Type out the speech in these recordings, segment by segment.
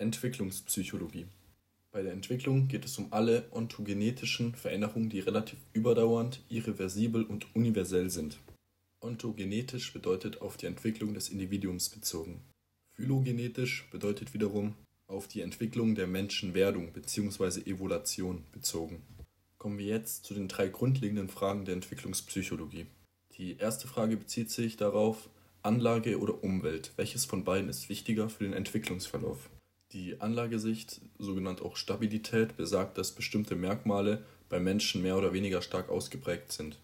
Entwicklungspsychologie. Bei der Entwicklung geht es um alle ontogenetischen Veränderungen, die relativ überdauernd, irreversibel und universell sind. Ontogenetisch bedeutet auf die Entwicklung des Individuums bezogen. Phylogenetisch bedeutet wiederum auf die Entwicklung der Menschenwerdung bzw. Evolution bezogen. Kommen wir jetzt zu den drei grundlegenden Fragen der Entwicklungspsychologie. Die erste Frage bezieht sich darauf, Anlage oder Umwelt, welches von beiden ist wichtiger für den Entwicklungsverlauf? Die Anlagesicht, sogenannt auch Stabilität, besagt, dass bestimmte Merkmale bei Menschen mehr oder weniger stark ausgeprägt sind.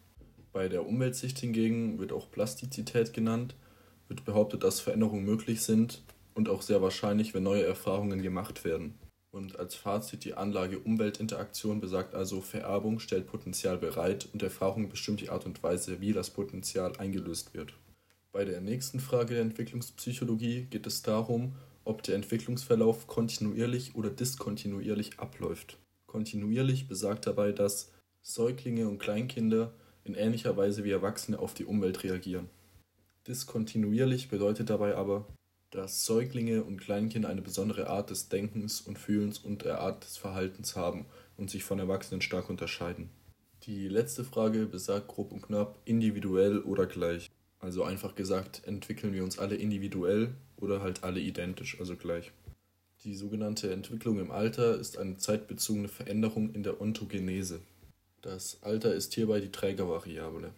Bei der Umweltsicht hingegen wird auch Plastizität genannt, wird behauptet, dass Veränderungen möglich sind und auch sehr wahrscheinlich, wenn neue Erfahrungen gemacht werden. Und als Fazit die Anlage-Umwelt-Interaktion besagt also, Vererbung stellt Potenzial bereit und Erfahrung bestimmt die Art und Weise, wie das Potenzial eingelöst wird. Bei der nächsten Frage der Entwicklungspsychologie geht es darum, ob der Entwicklungsverlauf kontinuierlich oder diskontinuierlich abläuft. Kontinuierlich besagt dabei, dass Säuglinge und Kleinkinder in ähnlicher Weise wie Erwachsene auf die Umwelt reagieren. Diskontinuierlich bedeutet dabei aber, dass Säuglinge und Kleinkinder eine besondere Art des Denkens und Fühlens und der Art des Verhaltens haben und sich von Erwachsenen stark unterscheiden. Die letzte Frage besagt grob und knapp individuell oder gleich. Also einfach gesagt, entwickeln wir uns alle individuell oder halt alle identisch, also gleich. Die sogenannte Entwicklung im Alter ist eine zeitbezogene Veränderung in der Ontogenese. Das Alter ist hierbei die Trägervariable.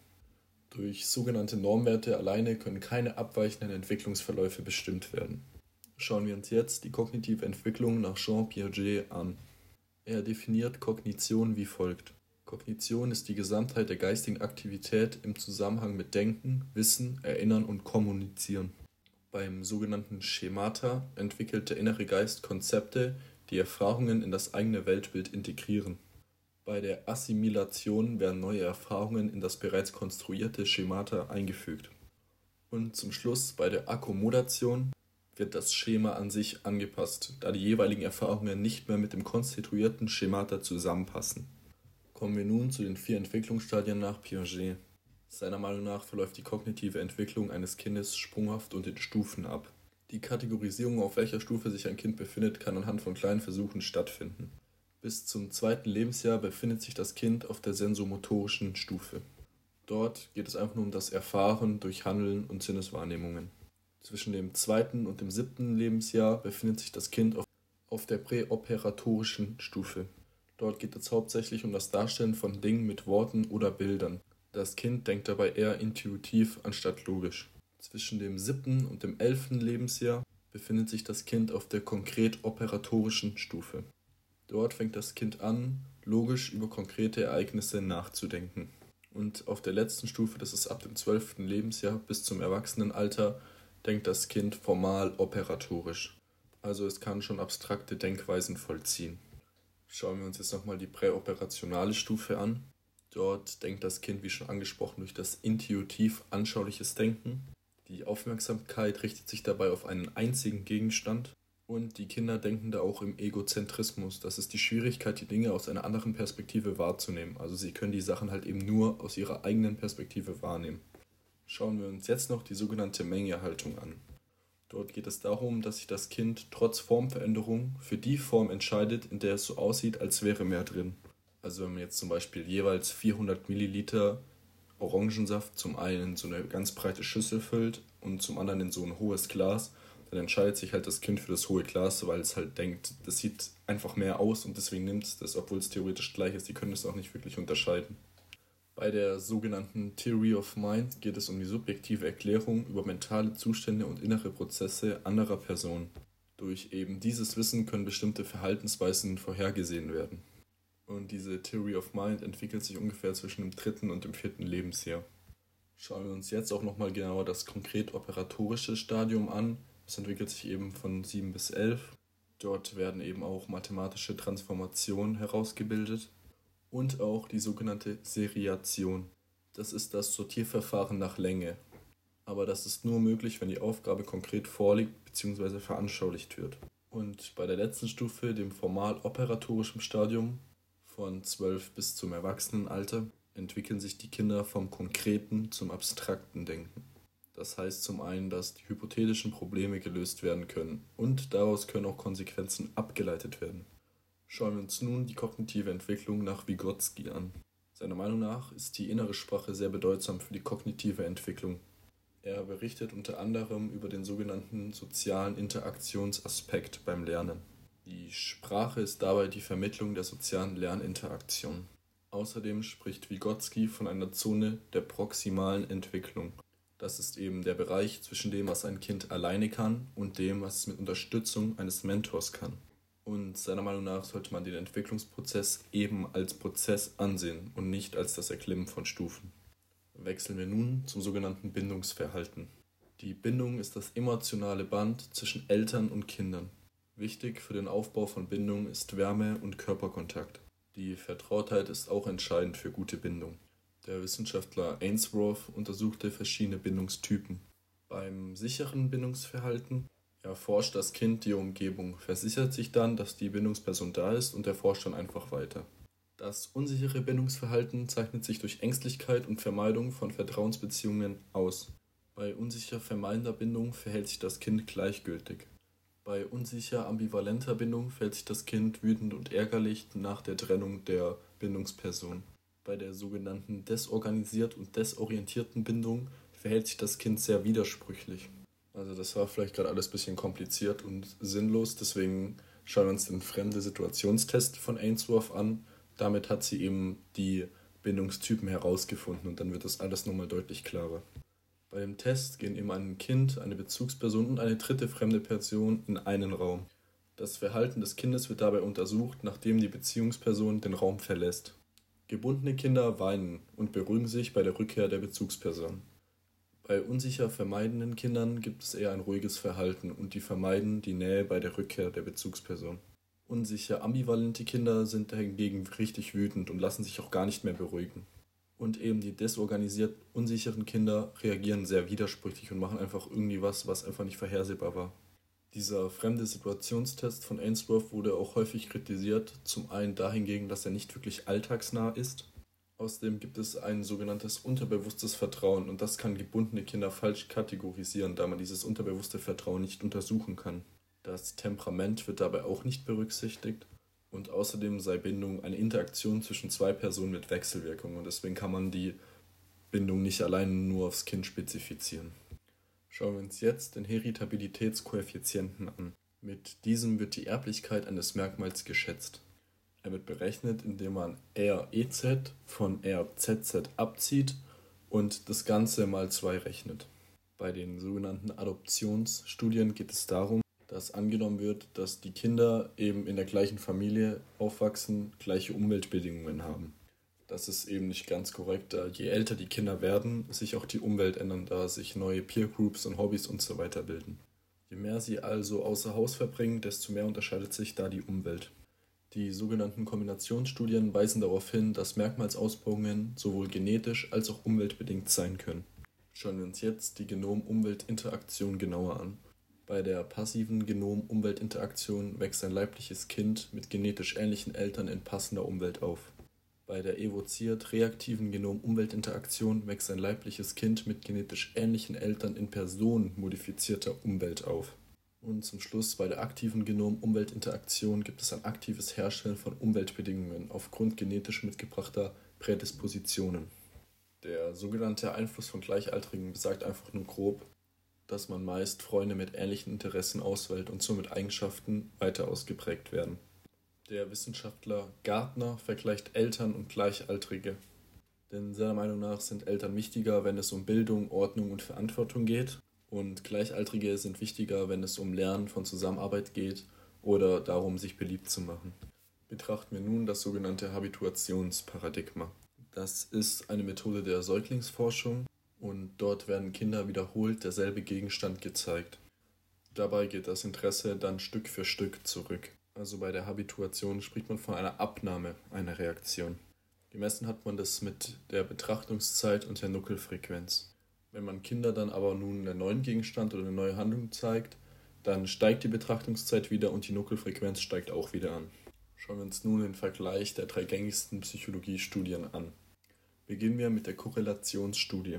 Durch sogenannte Normwerte alleine können keine abweichenden Entwicklungsverläufe bestimmt werden. Schauen wir uns jetzt die kognitive Entwicklung nach Jean Piaget an. Er definiert Kognition wie folgt. Kognition ist die Gesamtheit der geistigen Aktivität im Zusammenhang mit Denken, Wissen, Erinnern und Kommunizieren. Beim sogenannten Schemata entwickelt der innere Geist Konzepte, die Erfahrungen in das eigene Weltbild integrieren. Bei der Assimilation werden neue Erfahrungen in das bereits konstruierte Schemata eingefügt. Und zum Schluss bei der Akkommodation wird das Schema an sich angepasst, da die jeweiligen Erfahrungen nicht mehr mit dem konstituierten Schemata zusammenpassen. Kommen wir nun zu den vier Entwicklungsstadien nach Piaget. Seiner Meinung nach verläuft die kognitive Entwicklung eines Kindes sprunghaft und in Stufen ab. Die Kategorisierung, auf welcher Stufe sich ein Kind befindet, kann anhand von kleinen Versuchen stattfinden. Bis zum zweiten Lebensjahr befindet sich das Kind auf der sensomotorischen Stufe. Dort geht es einfach nur um das Erfahren durch Handeln und Sinneswahrnehmungen. Zwischen dem zweiten und dem siebten Lebensjahr befindet sich das Kind auf der präoperatorischen Stufe. Dort geht es hauptsächlich um das Darstellen von Dingen mit Worten oder Bildern. Das Kind denkt dabei eher intuitiv anstatt logisch. Zwischen dem siebten und dem elften Lebensjahr befindet sich das Kind auf der konkret operatorischen Stufe. Dort fängt das Kind an, logisch über konkrete Ereignisse nachzudenken. Und auf der letzten Stufe, das ist ab dem zwölften Lebensjahr bis zum Erwachsenenalter, denkt das Kind formal operatorisch. Also es kann schon abstrakte Denkweisen vollziehen. Schauen wir uns jetzt nochmal die präoperationale Stufe an. Dort denkt das Kind, wie schon angesprochen, durch das intuitiv anschauliches Denken. Die Aufmerksamkeit richtet sich dabei auf einen einzigen Gegenstand. Und die Kinder denken da auch im Egozentrismus. Das ist die Schwierigkeit, die Dinge aus einer anderen Perspektive wahrzunehmen. Also sie können die Sachen halt eben nur aus ihrer eigenen Perspektive wahrnehmen. Schauen wir uns jetzt noch die sogenannte Mengehaltung an. Dort geht es darum, dass sich das Kind trotz Formveränderung für die Form entscheidet, in der es so aussieht, als wäre mehr drin. Also wenn man jetzt zum Beispiel jeweils 400 Milliliter Orangensaft zum einen in so eine ganz breite Schüssel füllt und zum anderen in so ein hohes Glas, dann entscheidet sich halt das Kind für das hohe Glas, weil es halt denkt, das sieht einfach mehr aus und deswegen nimmt es das, obwohl es theoretisch gleich ist. Die können es auch nicht wirklich unterscheiden. Bei der sogenannten Theory of Mind geht es um die subjektive Erklärung über mentale Zustände und innere Prozesse anderer Personen. Durch eben dieses Wissen können bestimmte Verhaltensweisen vorhergesehen werden. Und diese Theory of Mind entwickelt sich ungefähr zwischen dem dritten und dem vierten Lebensjahr. Schauen wir uns jetzt auch nochmal genauer das konkret operatorische Stadium an. Es entwickelt sich eben von 7 bis 11. Dort werden eben auch mathematische Transformationen herausgebildet und auch die sogenannte Seriation. Das ist das Sortierverfahren nach Länge. Aber das ist nur möglich, wenn die Aufgabe konkret vorliegt bzw. veranschaulicht wird. Und bei der letzten Stufe, dem formal operatorischen Stadium von 12 bis zum Erwachsenenalter, entwickeln sich die Kinder vom konkreten zum abstrakten Denken. Das heißt zum einen, dass die hypothetischen Probleme gelöst werden können und daraus können auch Konsequenzen abgeleitet werden. Schauen wir uns nun die kognitive Entwicklung nach Vygotsky an. Seiner Meinung nach ist die innere Sprache sehr bedeutsam für die kognitive Entwicklung. Er berichtet unter anderem über den sogenannten sozialen Interaktionsaspekt beim Lernen. Die Sprache ist dabei die Vermittlung der sozialen Lerninteraktion. Außerdem spricht Vygotsky von einer Zone der proximalen Entwicklung. Das ist eben der Bereich zwischen dem, was ein Kind alleine kann und dem, was es mit Unterstützung eines Mentors kann. Und seiner Meinung nach sollte man den Entwicklungsprozess eben als Prozess ansehen und nicht als das Erklimmen von Stufen. Wechseln wir nun zum sogenannten Bindungsverhalten. Die Bindung ist das emotionale Band zwischen Eltern und Kindern. Wichtig für den Aufbau von Bindung ist Wärme und Körperkontakt. Die Vertrautheit ist auch entscheidend für gute Bindung. Der Wissenschaftler Ainsworth untersuchte verschiedene Bindungstypen. Beim sicheren Bindungsverhalten erforscht das Kind die Umgebung, versichert sich dann, dass die Bindungsperson da ist und erforscht dann einfach weiter. Das unsichere Bindungsverhalten zeichnet sich durch Ängstlichkeit und Vermeidung von Vertrauensbeziehungen aus. Bei unsicher vermeidender Bindung verhält sich das Kind gleichgültig. Bei unsicher ambivalenter Bindung verhält sich das Kind wütend und ärgerlich nach der Trennung der Bindungsperson. Bei der sogenannten desorganisiert und desorientierten Bindung verhält sich das Kind sehr widersprüchlich. Also das war vielleicht gerade alles ein bisschen kompliziert und sinnlos, deswegen schauen wir uns den fremde Situationstest von Ainsworth an. Damit hat sie eben die Bindungstypen herausgefunden und dann wird das alles nochmal deutlich klarer. Bei dem Test gehen immer ein Kind, eine Bezugsperson und eine dritte fremde Person in einen Raum. Das Verhalten des Kindes wird dabei untersucht, nachdem die Beziehungsperson den Raum verlässt. Gebundene Kinder weinen und beruhigen sich bei der Rückkehr der Bezugsperson. Bei unsicher vermeidenden Kindern gibt es eher ein ruhiges Verhalten und die vermeiden die Nähe bei der Rückkehr der Bezugsperson. Unsicher ambivalente Kinder sind hingegen richtig wütend und lassen sich auch gar nicht mehr beruhigen. Und eben die desorganisiert unsicheren Kinder reagieren sehr widersprüchlich und machen einfach irgendwie was, was einfach nicht vorhersehbar war. Dieser fremde Situationstest von Ainsworth wurde auch häufig kritisiert, zum einen dahingegen, dass er nicht wirklich alltagsnah ist. Außerdem gibt es ein sogenanntes unterbewusstes Vertrauen und das kann gebundene Kinder falsch kategorisieren, da man dieses unterbewusste Vertrauen nicht untersuchen kann. Das Temperament wird dabei auch nicht berücksichtigt und außerdem sei Bindung eine Interaktion zwischen zwei Personen mit Wechselwirkung und deswegen kann man die Bindung nicht allein nur aufs Kind spezifizieren. Schauen wir uns jetzt den Heritabilitätskoeffizienten an. Mit diesem wird die Erblichkeit eines Merkmals geschätzt. Er wird berechnet, indem man REZ von RZZ abzieht und das Ganze mal 2 rechnet. Bei den sogenannten Adoptionsstudien geht es darum, dass angenommen wird, dass die Kinder eben in der gleichen Familie aufwachsen, gleiche Umweltbedingungen haben das ist eben nicht ganz korrekt, da je älter die Kinder werden, sich auch die Umwelt ändern, da sich neue Peer Groups und Hobbys und so weiter bilden. Je mehr sie also außer Haus verbringen, desto mehr unterscheidet sich da die Umwelt. Die sogenannten Kombinationsstudien weisen darauf hin, dass Merkmalsausprägungen sowohl genetisch als auch umweltbedingt sein können. Schauen wir uns jetzt die Genom-Umwelt-Interaktion genauer an. Bei der passiven Genom-Umwelt-Interaktion wächst ein leibliches Kind mit genetisch ähnlichen Eltern in passender Umwelt auf. Bei der evoziert-reaktiven Genom-Umwelt-Interaktion wächst ein leibliches Kind mit genetisch ähnlichen Eltern in personenmodifizierter Umwelt auf. Und zum Schluss bei der aktiven Genom-Umwelt-Interaktion gibt es ein aktives Herstellen von Umweltbedingungen aufgrund genetisch mitgebrachter Prädispositionen. Der sogenannte Einfluss von Gleichaltrigen besagt einfach nur grob, dass man meist Freunde mit ähnlichen Interessen auswählt und somit Eigenschaften weiter ausgeprägt werden. Der Wissenschaftler Gartner vergleicht Eltern und Gleichaltrige. Denn seiner Meinung nach sind Eltern wichtiger, wenn es um Bildung, Ordnung und Verantwortung geht. Und Gleichaltrige sind wichtiger, wenn es um Lernen von Zusammenarbeit geht oder darum, sich beliebt zu machen. Betrachten wir nun das sogenannte Habituationsparadigma. Das ist eine Methode der Säuglingsforschung und dort werden Kinder wiederholt derselbe Gegenstand gezeigt. Dabei geht das Interesse dann Stück für Stück zurück also bei der Habituation, spricht man von einer Abnahme einer Reaktion. Gemessen hat man das mit der Betrachtungszeit und der Nuckelfrequenz. Wenn man Kinder dann aber nun einen neuen Gegenstand oder eine neue Handlung zeigt, dann steigt die Betrachtungszeit wieder und die Nuckelfrequenz steigt auch wieder an. Schauen wir uns nun den Vergleich der drei gängigsten Psychologiestudien an. Beginnen wir mit der Korrelationsstudie.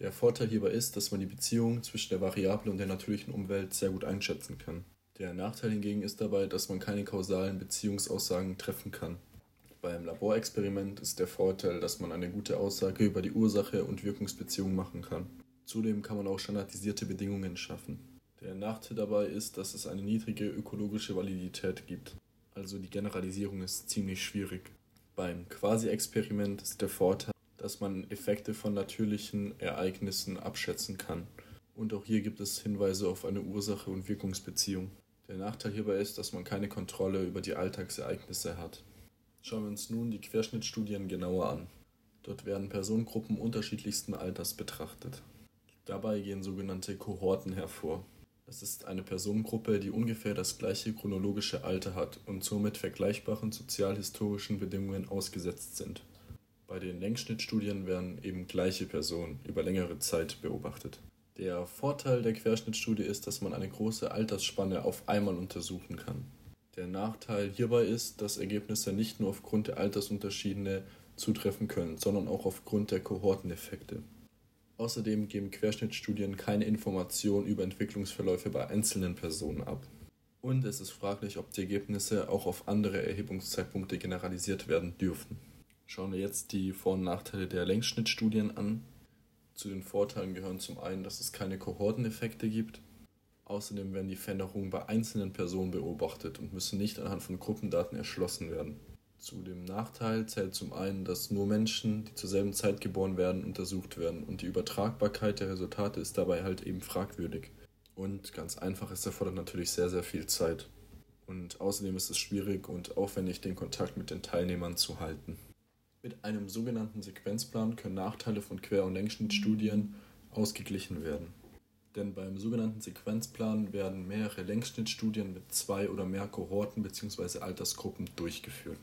Der Vorteil hierbei ist, dass man die Beziehung zwischen der Variable und der natürlichen Umwelt sehr gut einschätzen kann. Der Nachteil hingegen ist dabei, dass man keine kausalen Beziehungsaussagen treffen kann. Beim Laborexperiment ist der Vorteil, dass man eine gute Aussage über die Ursache und Wirkungsbeziehung machen kann. Zudem kann man auch standardisierte Bedingungen schaffen. Der Nachteil dabei ist, dass es eine niedrige ökologische Validität gibt. Also die Generalisierung ist ziemlich schwierig. Beim Quasi-Experiment ist der Vorteil, dass man Effekte von natürlichen Ereignissen abschätzen kann. Und auch hier gibt es Hinweise auf eine Ursache- und Wirkungsbeziehung. Der Nachteil hierbei ist, dass man keine Kontrolle über die Alltagsereignisse hat. Schauen wir uns nun die Querschnittstudien genauer an. Dort werden Personengruppen unterschiedlichsten Alters betrachtet. Dabei gehen sogenannte Kohorten hervor. Das ist eine Personengruppe, die ungefähr das gleiche chronologische Alter hat und somit vergleichbaren sozialhistorischen Bedingungen ausgesetzt sind. Bei den Längsschnittstudien werden eben gleiche Personen über längere Zeit beobachtet. Der Vorteil der Querschnittstudie ist, dass man eine große Altersspanne auf einmal untersuchen kann. Der Nachteil hierbei ist, dass Ergebnisse nicht nur aufgrund der Altersunterschiede zutreffen können, sondern auch aufgrund der Kohorteneffekte. Außerdem geben Querschnittstudien keine Informationen über Entwicklungsverläufe bei einzelnen Personen ab. Und es ist fraglich, ob die Ergebnisse auch auf andere Erhebungszeitpunkte generalisiert werden dürfen. Schauen wir jetzt die Vor- und Nachteile der Längsschnittstudien an. Zu den Vorteilen gehören zum einen, dass es keine Kohorteneffekte gibt. Außerdem werden die Veränderungen bei einzelnen Personen beobachtet und müssen nicht anhand von Gruppendaten erschlossen werden. Zu dem Nachteil zählt zum einen, dass nur Menschen, die zur selben Zeit geboren werden, untersucht werden und die Übertragbarkeit der Resultate ist dabei halt eben fragwürdig. Und ganz einfach, es erfordert natürlich sehr, sehr viel Zeit. Und außerdem ist es schwierig und aufwendig, den Kontakt mit den Teilnehmern zu halten. Mit einem sogenannten Sequenzplan können Nachteile von Quer- und Längsschnittstudien ausgeglichen werden. Denn beim sogenannten Sequenzplan werden mehrere Längsschnittstudien mit zwei oder mehr Kohorten bzw. Altersgruppen durchgeführt.